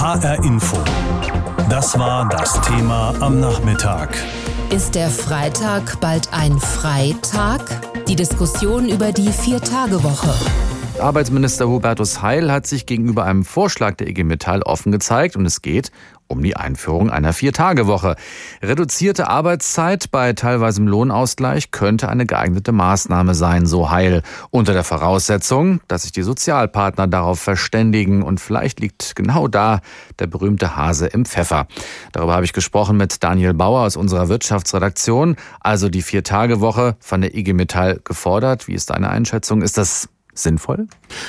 HR Info. Das war das Thema am Nachmittag. Ist der Freitag bald ein Freitag? Die Diskussion über die Vier-Tage-Woche. Arbeitsminister Hubertus Heil hat sich gegenüber einem Vorschlag der IG Metall offen gezeigt und es geht um die Einführung einer Vier-Tage-Woche. Reduzierte Arbeitszeit bei teilweisem Lohnausgleich könnte eine geeignete Maßnahme sein, so Heil, unter der Voraussetzung, dass sich die Sozialpartner darauf verständigen und vielleicht liegt genau da der berühmte Hase im Pfeffer. Darüber habe ich gesprochen mit Daniel Bauer aus unserer Wirtschaftsredaktion. Also die Vier-Tage-Woche von der IG Metall gefordert. Wie ist deine Einschätzung? Ist das sinnvoll?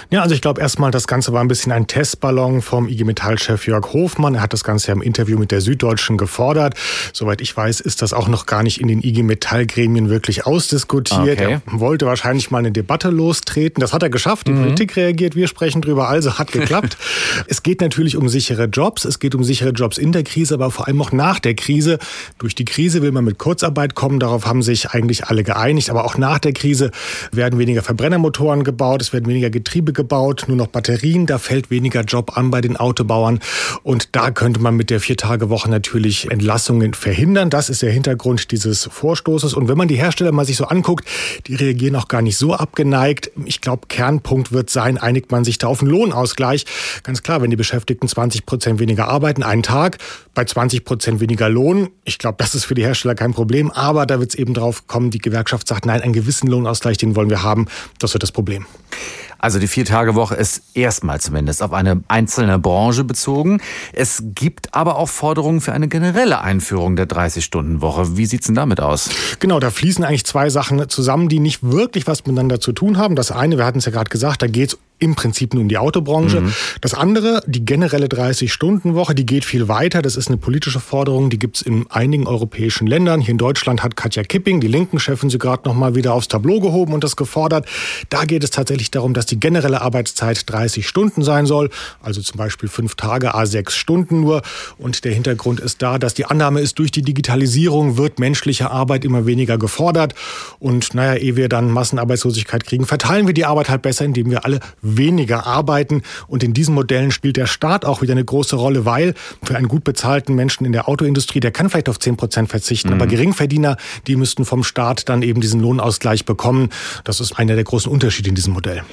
Ja, also ich glaube erstmal, das Ganze war ein bisschen ein Testballon vom IG Metall-Chef Jörg Hofmann. Er hat das Ganze ja im Interview mit der Süddeutschen gefordert. Soweit ich weiß, ist das auch noch gar nicht in den IG Metall-Gremien wirklich ausdiskutiert. Okay. Er wollte wahrscheinlich mal eine Debatte lostreten. Das hat er geschafft. Die mhm. Politik reagiert. Wir sprechen drüber. Also hat geklappt. es geht natürlich um sichere Jobs. Es geht um sichere Jobs in der Krise, aber vor allem auch nach der Krise. Durch die Krise will man mit Kurzarbeit kommen. Darauf haben sich eigentlich alle geeinigt. Aber auch nach der Krise werden weniger Verbrennermotoren gebaut es werden weniger Getriebe gebaut, nur noch Batterien, da fällt weniger Job an bei den Autobauern und da könnte man mit der Viertagewoche natürlich Entlassungen verhindern. Das ist der Hintergrund dieses Vorstoßes und wenn man die Hersteller mal sich so anguckt, die reagieren auch gar nicht so abgeneigt. Ich glaube, Kernpunkt wird sein, einigt man sich da auf einen Lohnausgleich. Ganz klar, wenn die Beschäftigten 20 Prozent weniger arbeiten, einen Tag, bei 20 Prozent weniger Lohn, ich glaube, das ist für die Hersteller kein Problem, aber da wird es eben drauf kommen, die Gewerkschaft sagt, nein, einen gewissen Lohnausgleich, den wollen wir haben. Das wird das Problem. Also die Vier-Tage-Woche ist erstmal zumindest auf eine einzelne Branche bezogen. Es gibt aber auch Forderungen für eine generelle Einführung der 30-Stunden-Woche. Wie sieht's denn damit aus? Genau, da fließen eigentlich zwei Sachen zusammen, die nicht wirklich was miteinander zu tun haben. Das eine, wir hatten es ja gerade gesagt, da geht's im Prinzip nur um die Autobranche. Mhm. Das andere, die generelle 30-Stunden-Woche, die geht viel weiter. Das ist eine politische Forderung, die gibt's in einigen europäischen Ländern. Hier in Deutschland hat Katja Kipping, die Linken-Chefin, sie gerade noch mal wieder aufs Tableau gehoben und das gefordert. Da geht es tatsächlich darum, dass die generelle Arbeitszeit 30 Stunden sein soll, also zum Beispiel fünf Tage, a sechs Stunden nur. Und der Hintergrund ist da, dass die Annahme ist, durch die Digitalisierung wird menschliche Arbeit immer weniger gefordert. Und naja, ehe wir dann Massenarbeitslosigkeit kriegen, verteilen wir die Arbeit halt besser, indem wir alle weniger arbeiten. Und in diesen Modellen spielt der Staat auch wieder eine große Rolle, weil für einen gut bezahlten Menschen in der Autoindustrie, der kann vielleicht auf 10 Prozent verzichten. Mhm. Aber Geringverdiener, die müssten vom Staat dann eben diesen Lohnausgleich bekommen. Das ist einer der großen Unterschiede in diesem Modell.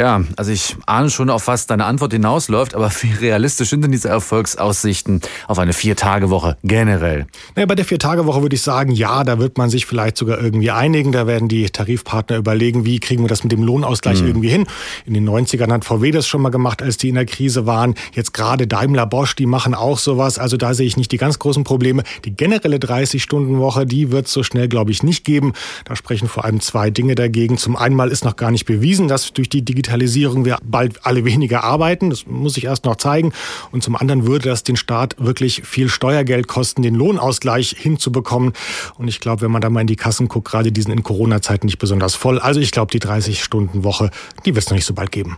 Ja, also ich ahne schon, auf was deine Antwort hinausläuft, aber wie realistisch sind denn diese Erfolgsaussichten auf eine Vier-Tage-Woche generell? Naja, bei der Vier-Tage-Woche würde ich sagen, ja, da wird man sich vielleicht sogar irgendwie einigen. Da werden die Tarifpartner überlegen, wie kriegen wir das mit dem Lohnausgleich mhm. irgendwie hin. In den 90ern hat VW das schon mal gemacht, als die in der Krise waren. Jetzt gerade Daimler Bosch, die machen auch sowas. Also da sehe ich nicht die ganz großen Probleme. Die generelle 30-Stunden-Woche, die wird es so schnell, glaube ich, nicht geben. Da sprechen vor allem zwei Dinge dagegen. Zum einen ist noch gar nicht bewiesen, dass durch die Digitalisierung Digitalisierung wir bald alle weniger arbeiten. Das muss ich erst noch zeigen. Und zum anderen würde das den Staat wirklich viel Steuergeld kosten, den Lohnausgleich hinzubekommen. Und ich glaube, wenn man da mal in die Kassen guckt, gerade diesen in Corona-Zeiten nicht besonders voll. Also ich glaube, die 30-Stunden-Woche, die wird es noch nicht so bald geben.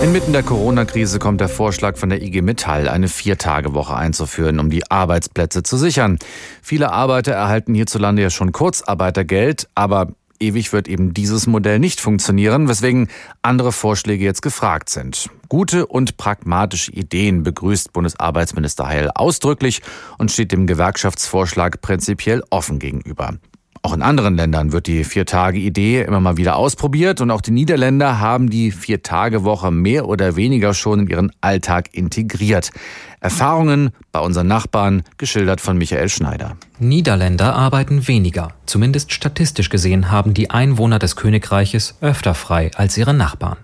Inmitten der Corona-Krise kommt der Vorschlag von der IG Metall, eine Viertagewoche einzuführen, um die Arbeitsplätze zu sichern. Viele Arbeiter erhalten hierzulande ja schon Kurzarbeitergeld, aber ewig wird eben dieses Modell nicht funktionieren, weswegen andere Vorschläge jetzt gefragt sind. Gute und pragmatische Ideen begrüßt Bundesarbeitsminister Heil ausdrücklich und steht dem Gewerkschaftsvorschlag prinzipiell offen gegenüber. Auch in anderen Ländern wird die Vier-Tage-Idee immer mal wieder ausprobiert und auch die Niederländer haben die Vier-Tage-Woche mehr oder weniger schon in ihren Alltag integriert. Erfahrungen bei unseren Nachbarn, geschildert von Michael Schneider. Niederländer arbeiten weniger. Zumindest statistisch gesehen haben die Einwohner des Königreiches öfter frei als ihre Nachbarn.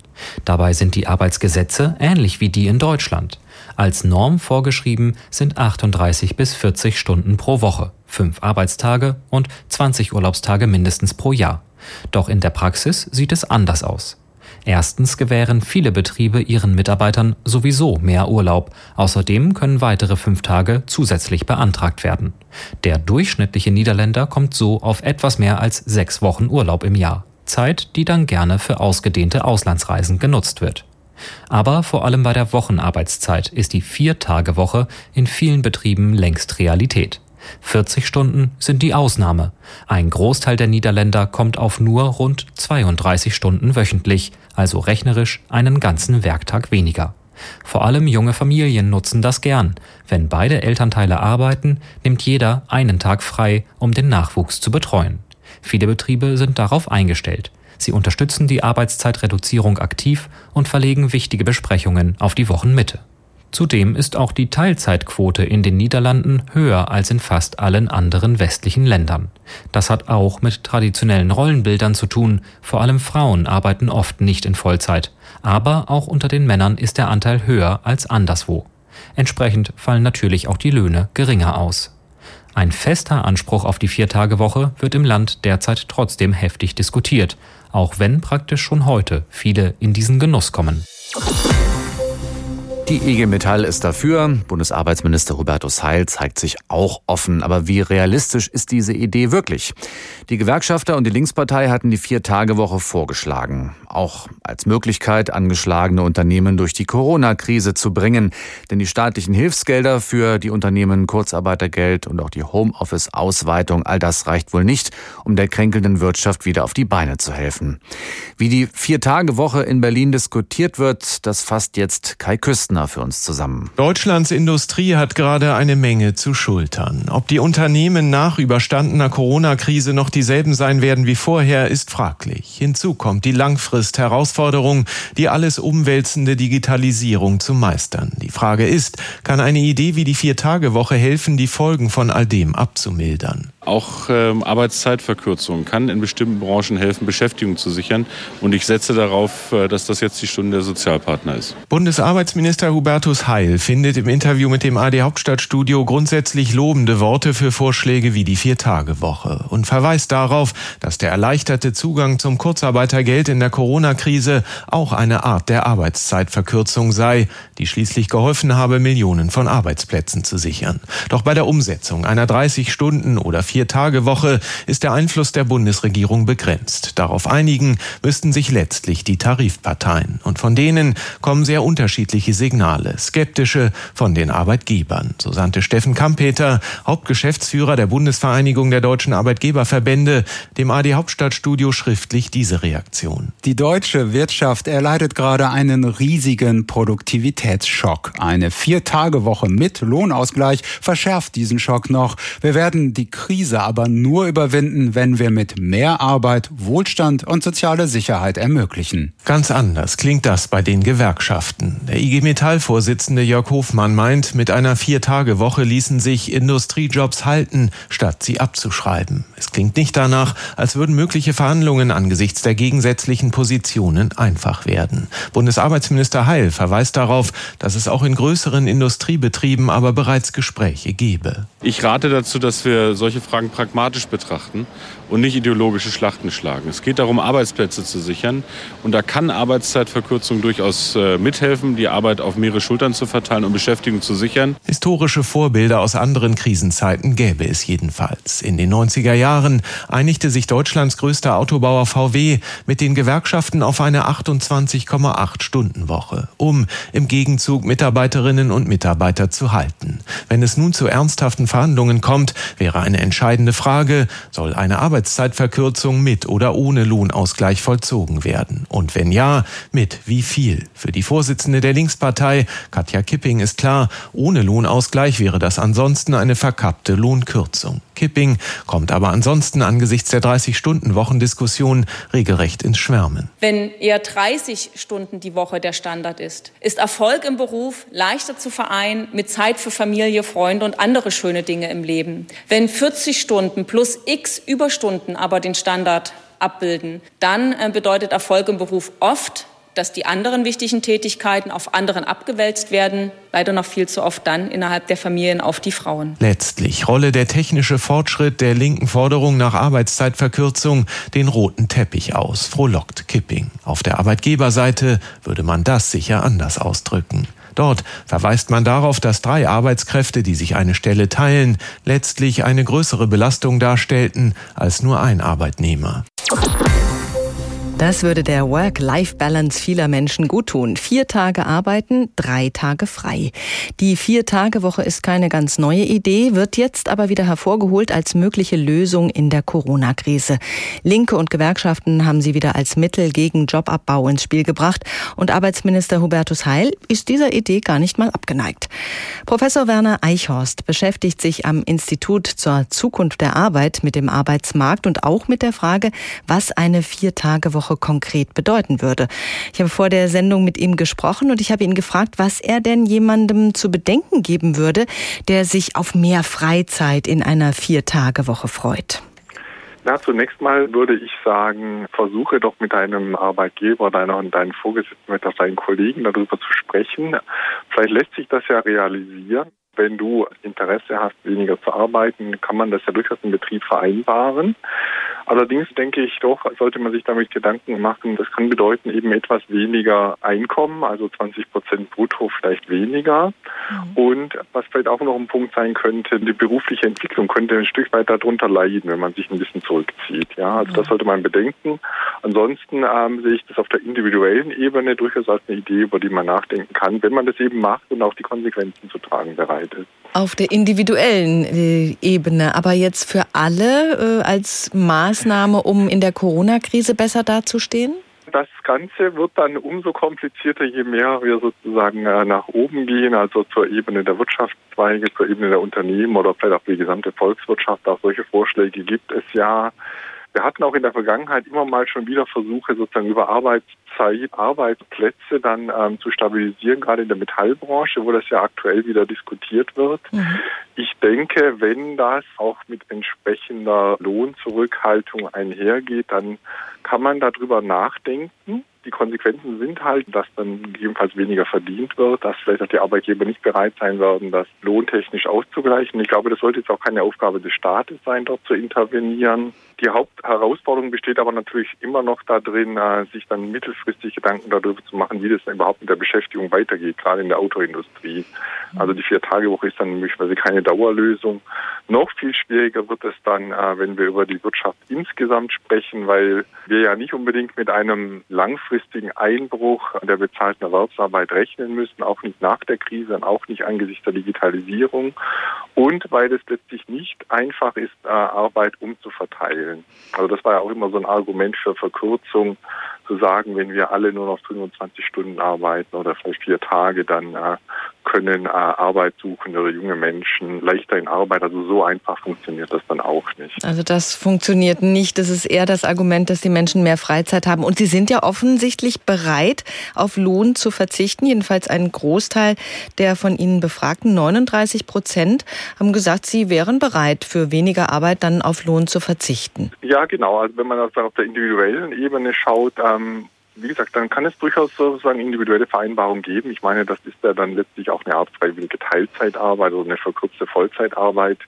Dabei sind die Arbeitsgesetze ähnlich wie die in Deutschland. Als Norm vorgeschrieben sind 38 bis 40 Stunden pro Woche, fünf Arbeitstage und 20 Urlaubstage mindestens pro Jahr. Doch in der Praxis sieht es anders aus. Erstens gewähren viele Betriebe ihren Mitarbeitern sowieso mehr Urlaub. Außerdem können weitere fünf Tage zusätzlich beantragt werden. Der durchschnittliche Niederländer kommt so auf etwas mehr als sechs Wochen Urlaub im Jahr. Zeit, die dann gerne für ausgedehnte Auslandsreisen genutzt wird. Aber vor allem bei der Wochenarbeitszeit ist die Vier-Tage-Woche in vielen Betrieben längst Realität. 40 Stunden sind die Ausnahme. Ein Großteil der Niederländer kommt auf nur rund 32 Stunden wöchentlich, also rechnerisch einen ganzen Werktag weniger. Vor allem junge Familien nutzen das gern. Wenn beide Elternteile arbeiten, nimmt jeder einen Tag frei, um den Nachwuchs zu betreuen. Viele Betriebe sind darauf eingestellt. Sie unterstützen die Arbeitszeitreduzierung aktiv und verlegen wichtige Besprechungen auf die Wochenmitte. Zudem ist auch die Teilzeitquote in den Niederlanden höher als in fast allen anderen westlichen Ländern. Das hat auch mit traditionellen Rollenbildern zu tun, vor allem Frauen arbeiten oft nicht in Vollzeit, aber auch unter den Männern ist der Anteil höher als anderswo. Entsprechend fallen natürlich auch die Löhne geringer aus. Ein fester Anspruch auf die Viertagewoche wird im Land derzeit trotzdem heftig diskutiert, auch wenn praktisch schon heute viele in diesen Genuss kommen. Die IG Metall ist dafür. Bundesarbeitsminister Hubertus Heil zeigt sich auch offen. Aber wie realistisch ist diese Idee wirklich? Die Gewerkschafter und die Linkspartei hatten die Vier-Tage-Woche vorgeschlagen. Auch als Möglichkeit, angeschlagene Unternehmen durch die Corona-Krise zu bringen. Denn die staatlichen Hilfsgelder für die Unternehmen, Kurzarbeitergeld und auch die Homeoffice-Ausweitung, all das reicht wohl nicht, um der kränkelnden Wirtschaft wieder auf die Beine zu helfen. Wie die Vier-Tage-Woche in Berlin diskutiert wird, das fasst jetzt Kai Küstner Partner für uns zusammen. Deutschlands Industrie hat gerade eine Menge zu schultern. Ob die Unternehmen nach überstandener Corona-Krise noch dieselben sein werden wie vorher, ist fraglich. Hinzu kommt die Langfrist-Herausforderung, die alles umwälzende Digitalisierung zu meistern. Die Frage ist, kann eine Idee wie die Vier-Tage-Woche helfen, die Folgen von all dem abzumildern? Auch ähm, Arbeitszeitverkürzung kann in bestimmten Branchen helfen, Beschäftigung zu sichern. Und ich setze darauf, äh, dass das jetzt die Stunde der Sozialpartner ist. Bundesarbeitsminister Hubertus Heil findet im Interview mit dem AD Hauptstadtstudio grundsätzlich lobende Worte für Vorschläge wie die Vier-Tage-Woche und verweist darauf, dass der erleichterte Zugang zum Kurzarbeitergeld in der Corona-Krise auch eine Art der Arbeitszeitverkürzung sei, die schließlich geholfen habe, Millionen von Arbeitsplätzen zu sichern. Doch bei der Umsetzung einer 30 Stunden oder Vier-Tage-Woche ist der Einfluss der Bundesregierung begrenzt. Darauf einigen müssten sich letztlich die Tarifparteien. Und von denen kommen sehr unterschiedliche Signale. Skeptische von den Arbeitgebern. So sandte Steffen Kampeter, Hauptgeschäftsführer der Bundesvereinigung der deutschen Arbeitgeberverbände, dem AD Hauptstadtstudio schriftlich diese Reaktion. Die deutsche Wirtschaft erleidet gerade einen riesigen Produktivitätsschock. Eine Vier-Tage-Woche mit Lohnausgleich verschärft diesen Schock noch. Wir werden die Krise Krise aber nur überwinden, wenn wir mit mehr Arbeit, Wohlstand und soziale Sicherheit ermöglichen. Ganz anders klingt das bei den Gewerkschaften. Der IG Metall-Vorsitzende Jörg Hofmann meint, mit einer Vier-Tage-Woche ließen sich Industriejobs halten, statt sie abzuschreiben. Es klingt nicht danach, als würden mögliche Verhandlungen angesichts der gegensätzlichen Positionen einfach werden. Bundesarbeitsminister Heil verweist darauf, dass es auch in größeren Industriebetrieben aber bereits Gespräche gebe. Ich rate dazu, dass wir solche Fragen pragmatisch betrachten und nicht ideologische Schlachten schlagen. Es geht darum, Arbeitsplätze zu sichern. Und da kann Arbeitszeitverkürzung durchaus äh, mithelfen, die Arbeit auf mehrere Schultern zu verteilen und Beschäftigung zu sichern. Historische Vorbilder aus anderen Krisenzeiten gäbe es jedenfalls. In den 90er Jahren einigte sich Deutschlands größter Autobauer VW mit den Gewerkschaften auf eine 28,8 Stunden Woche, um im Gegenzug Mitarbeiterinnen und Mitarbeiter zu halten. Wenn es nun zu ernsthaften Verhandlungen kommt, wäre eine entscheidende Frage, soll eine Arbeit Arbeitszeitverkürzung mit oder ohne Lohnausgleich vollzogen werden? Und wenn ja, mit wie viel? Für die Vorsitzende der Linkspartei, Katja Kipping, ist klar, ohne Lohnausgleich wäre das ansonsten eine verkappte Lohnkürzung. Kipping kommt aber ansonsten angesichts der 30-Stunden-Wochendiskussion regelrecht ins Schwärmen. Wenn eher 30 Stunden die Woche der Standard ist, ist Erfolg im Beruf leichter zu vereinen mit Zeit für Familie, Freunde und andere schöne Dinge im Leben. Wenn 40 Stunden plus x Überstunden Stunden aber den Standard abbilden, dann äh, bedeutet Erfolg im Beruf oft, dass die anderen wichtigen Tätigkeiten auf anderen abgewälzt werden, leider noch viel zu oft dann innerhalb der Familien auf die Frauen. Letztlich rolle der technische Fortschritt der linken Forderung nach Arbeitszeitverkürzung den roten Teppich aus, frohlockt Kipping. Auf der Arbeitgeberseite würde man das sicher anders ausdrücken. Dort verweist man darauf, dass drei Arbeitskräfte, die sich eine Stelle teilen, letztlich eine größere Belastung darstellten als nur ein Arbeitnehmer. Das würde der Work-Life-Balance vieler Menschen guttun. Vier Tage arbeiten, drei Tage frei. Die Vier-Tage-Woche ist keine ganz neue Idee, wird jetzt aber wieder hervorgeholt als mögliche Lösung in der Corona-Krise. Linke und Gewerkschaften haben sie wieder als Mittel gegen Jobabbau ins Spiel gebracht und Arbeitsminister Hubertus Heil ist dieser Idee gar nicht mal abgeneigt. Professor Werner Eichhorst beschäftigt sich am Institut zur Zukunft der Arbeit mit dem Arbeitsmarkt und auch mit der Frage, was eine Vier-Tage-Woche Woche konkret bedeuten würde. Ich habe vor der Sendung mit ihm gesprochen und ich habe ihn gefragt, was er denn jemandem zu bedenken geben würde, der sich auf mehr Freizeit in einer Vier-Tage-Woche freut. Na, zunächst mal würde ich sagen, versuche doch mit deinem Arbeitgeber, deiner und deinen Vorgesetzten, mit deinen Kollegen darüber zu sprechen. Vielleicht lässt sich das ja realisieren. Wenn du Interesse hast, weniger zu arbeiten, kann man das ja durchaus im Betrieb vereinbaren. Allerdings denke ich doch, sollte man sich damit Gedanken machen, das kann bedeuten eben etwas weniger Einkommen, also 20 Prozent brutto vielleicht weniger. Mhm. Und was vielleicht auch noch ein Punkt sein könnte, die berufliche Entwicklung könnte ein Stück weit darunter leiden, wenn man sich ein bisschen zurückzieht. Ja, also das sollte man bedenken. Ansonsten ähm, sehe ich das auf der individuellen Ebene durchaus als eine Idee, über die man nachdenken kann, wenn man das eben macht und auch die Konsequenzen zu tragen bereit ist. Auf der individuellen äh, Ebene, aber jetzt für alle äh, als Maßnahme, um in der Corona-Krise besser dazustehen? Das Ganze wird dann umso komplizierter, je mehr wir sozusagen äh, nach oben gehen, also zur Ebene der Wirtschaftszweige, zur Ebene der Unternehmen oder vielleicht auch die gesamte Volkswirtschaft. Auch solche Vorschläge gibt es ja. Wir hatten auch in der Vergangenheit immer mal schon wieder Versuche, sozusagen über Arbeitsplätze dann ähm, zu stabilisieren, gerade in der Metallbranche, wo das ja aktuell wieder diskutiert wird. Mhm. Ich denke, wenn das auch mit entsprechender Lohnzurückhaltung einhergeht, dann kann man darüber nachdenken. Die Konsequenzen sind halt, dass dann gegebenenfalls weniger verdient wird, dass vielleicht auch die Arbeitgeber nicht bereit sein werden, das lohntechnisch auszugleichen. Ich glaube, das sollte jetzt auch keine Aufgabe des Staates sein, dort zu intervenieren. Die Hauptherausforderung besteht aber natürlich immer noch darin, äh, sich dann mittelfristig Gedanken darüber zu machen, wie das überhaupt mit der Beschäftigung weitergeht, gerade in der Autoindustrie. Also die Vier-Tage-Woche ist dann möglicherweise keine Dauerlösung. Noch viel schwieriger wird es dann, äh, wenn wir über die Wirtschaft insgesamt sprechen, weil wir ja nicht unbedingt mit einem langfristigen Einbruch der bezahlten Erwerbsarbeit rechnen müssen, auch nicht nach der Krise und auch nicht angesichts der Digitalisierung und weil es letztlich nicht einfach ist, äh, Arbeit umzuverteilen. Also das war ja auch immer so ein Argument für Verkürzung, zu sagen, wenn wir alle nur noch 25 Stunden arbeiten oder vielleicht vier Tage, dann äh, können äh, Arbeitssuchende oder junge Menschen leichter in Arbeit. Also so einfach funktioniert das dann auch nicht. Also das funktioniert nicht. Das ist eher das Argument, dass die Menschen mehr Freizeit haben. Und sie sind ja offensichtlich bereit, auf Lohn zu verzichten. Jedenfalls ein Großteil der von Ihnen befragten 39 Prozent haben gesagt, sie wären bereit, für weniger Arbeit dann auf Lohn zu verzichten. Ja, genau. Also wenn man auf der individuellen Ebene schaut, ähm, wie gesagt, dann kann es durchaus sozusagen individuelle Vereinbarungen geben. Ich meine, das ist ja dann letztlich auch eine Art freiwillige Teilzeitarbeit oder eine verkürzte Vollzeitarbeit.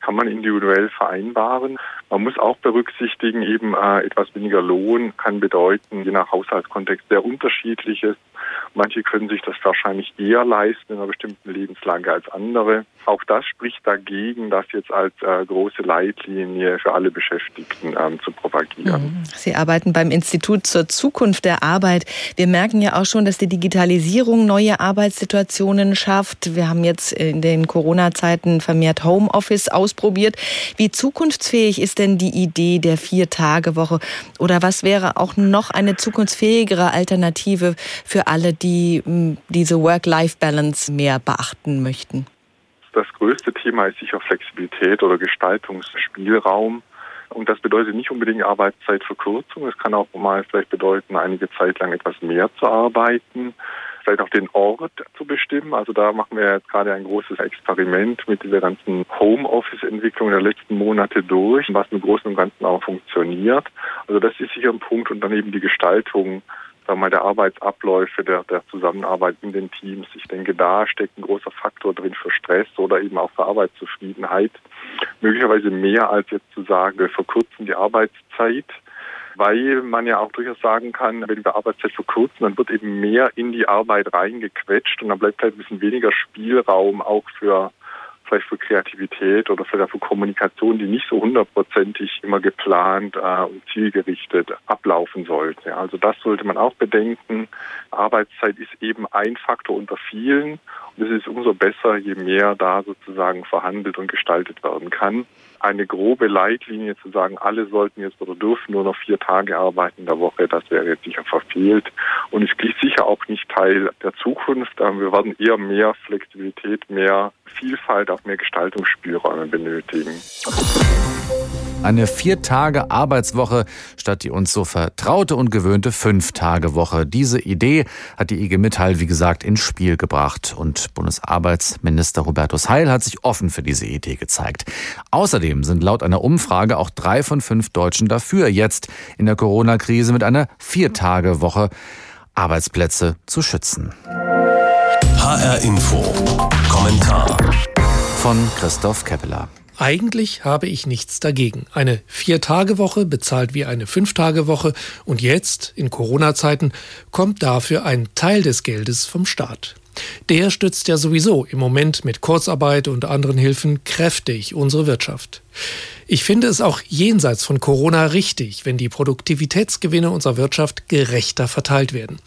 Kann man individuell vereinbaren. Man muss auch berücksichtigen, eben äh, etwas weniger Lohn kann bedeuten, je nach Haushaltskontext sehr unterschiedliches. Manche können sich das wahrscheinlich eher leisten in einer bestimmten Lebenslage als andere. Auch das spricht dagegen, das jetzt als äh, große Leitlinie für alle Beschäftigten ähm, zu propagieren. Mhm. Sie arbeiten beim Institut zur Zukunft der Arbeit. Wir merken ja auch schon, dass die Digitalisierung neue Arbeitssituationen schafft. Wir haben jetzt in den Corona-Zeiten vermehrt Homeoffice ausprobiert. Wie zukunftsfähig ist denn die Idee der Vier-Tage-Woche? Oder was wäre auch noch eine zukunftsfähigere Alternative für alle, die diese Work-Life-Balance mehr beachten möchten? Das größte Thema ist sicher Flexibilität oder Gestaltungsspielraum. Und das bedeutet nicht unbedingt Arbeitszeitverkürzung. Es kann auch mal vielleicht bedeuten, einige Zeit lang etwas mehr zu arbeiten, vielleicht auch den Ort zu bestimmen. Also da machen wir jetzt gerade ein großes Experiment mit dieser ganzen Homeoffice-Entwicklung der letzten Monate durch, was im Großen und Ganzen auch funktioniert. Also das ist sicher ein Punkt und dann eben die Gestaltung mal, der Arbeitsabläufe, der, der Zusammenarbeit in den Teams. Ich denke, da steckt ein großer Faktor drin für Stress oder eben auch für Arbeitszufriedenheit. Möglicherweise mehr als jetzt zu sagen, wir verkürzen die Arbeitszeit weil man ja auch durchaus sagen kann, wenn wir Arbeitszeit verkürzen, dann wird eben mehr in die Arbeit reingequetscht und dann bleibt halt ein bisschen weniger Spielraum auch für vielleicht für Kreativität oder vielleicht für Kommunikation, die nicht so hundertprozentig immer geplant äh, und zielgerichtet ablaufen sollte. Also das sollte man auch bedenken. Arbeitszeit ist eben ein Faktor unter vielen und es ist umso besser, je mehr da sozusagen verhandelt und gestaltet werden kann eine grobe Leitlinie zu sagen, alle sollten jetzt oder dürfen nur noch vier Tage arbeiten in der Woche, das wäre jetzt sicher verfehlt und ist sicher auch nicht Teil der Zukunft. Wir werden eher mehr Flexibilität, mehr Vielfalt, auch mehr Gestaltungsspielräume benötigen. Eine Vier-Tage-Arbeitswoche statt die uns so vertraute und gewöhnte Fünf-Tage-Woche. Diese Idee hat die IG Metall, wie gesagt, ins Spiel gebracht. Und Bundesarbeitsminister Hubertus Heil hat sich offen für diese Idee gezeigt. Außerdem sind laut einer Umfrage auch drei von fünf Deutschen dafür, jetzt in der Corona-Krise mit einer Vier-Tage-Woche Arbeitsplätze zu schützen. HR Info. Kommentar. Von Christoph Keppeler. Eigentlich habe ich nichts dagegen. Eine Vier-Tage-Woche bezahlt wie eine Fünf-Tage-Woche und jetzt, in Corona-Zeiten, kommt dafür ein Teil des Geldes vom Staat. Der stützt ja sowieso im Moment mit Kurzarbeit und anderen Hilfen kräftig unsere Wirtschaft. Ich finde es auch jenseits von Corona richtig, wenn die Produktivitätsgewinne unserer Wirtschaft gerechter verteilt werden.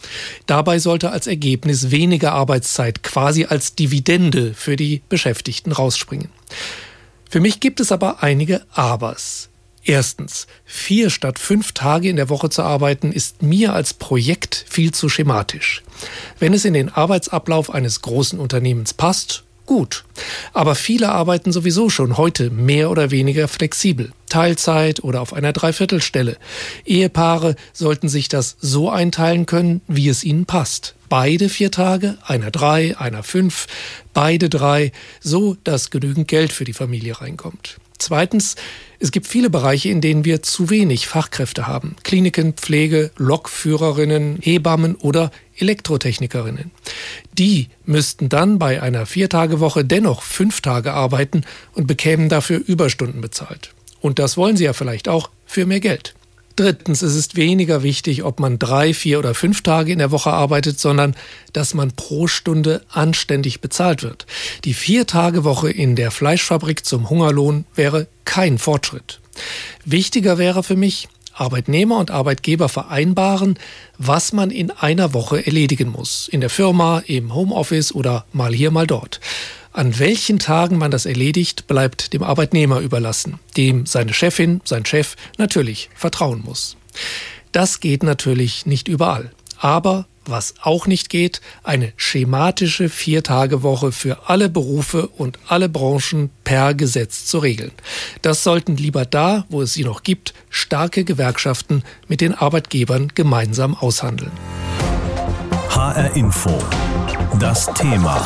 Dabei sollte als Ergebnis weniger Arbeitszeit quasi als Dividende für die Beschäftigten rausspringen. Für mich gibt es aber einige Abers. Erstens, vier statt fünf Tage in der Woche zu arbeiten, ist mir als Projekt viel zu schematisch. Wenn es in den Arbeitsablauf eines großen Unternehmens passt, gut. Aber viele arbeiten sowieso schon heute mehr oder weniger flexibel, Teilzeit oder auf einer Dreiviertelstelle. Ehepaare sollten sich das so einteilen können, wie es ihnen passt. Beide vier Tage, einer drei, einer fünf, beide drei, so dass genügend Geld für die Familie reinkommt. Zweitens, es gibt viele Bereiche, in denen wir zu wenig Fachkräfte haben. Kliniken, Pflege, Lokführerinnen, Hebammen oder Elektrotechnikerinnen. Die müssten dann bei einer Viertagewoche dennoch fünf Tage arbeiten und bekämen dafür Überstunden bezahlt. Und das wollen sie ja vielleicht auch für mehr Geld. Drittens, es ist weniger wichtig, ob man drei, vier oder fünf Tage in der Woche arbeitet, sondern dass man pro Stunde anständig bezahlt wird. Die Vier-Tage-Woche in der Fleischfabrik zum Hungerlohn wäre kein Fortschritt. Wichtiger wäre für mich, Arbeitnehmer und Arbeitgeber vereinbaren, was man in einer Woche erledigen muss. In der Firma, im Homeoffice oder mal hier, mal dort. An welchen Tagen man das erledigt, bleibt dem Arbeitnehmer überlassen, dem seine Chefin, sein Chef natürlich vertrauen muss. Das geht natürlich nicht überall. Aber was auch nicht geht, eine schematische Viertagewoche für alle Berufe und alle Branchen per Gesetz zu regeln. Das sollten lieber da, wo es sie noch gibt, starke Gewerkschaften mit den Arbeitgebern gemeinsam aushandeln. HR Info. Das Thema.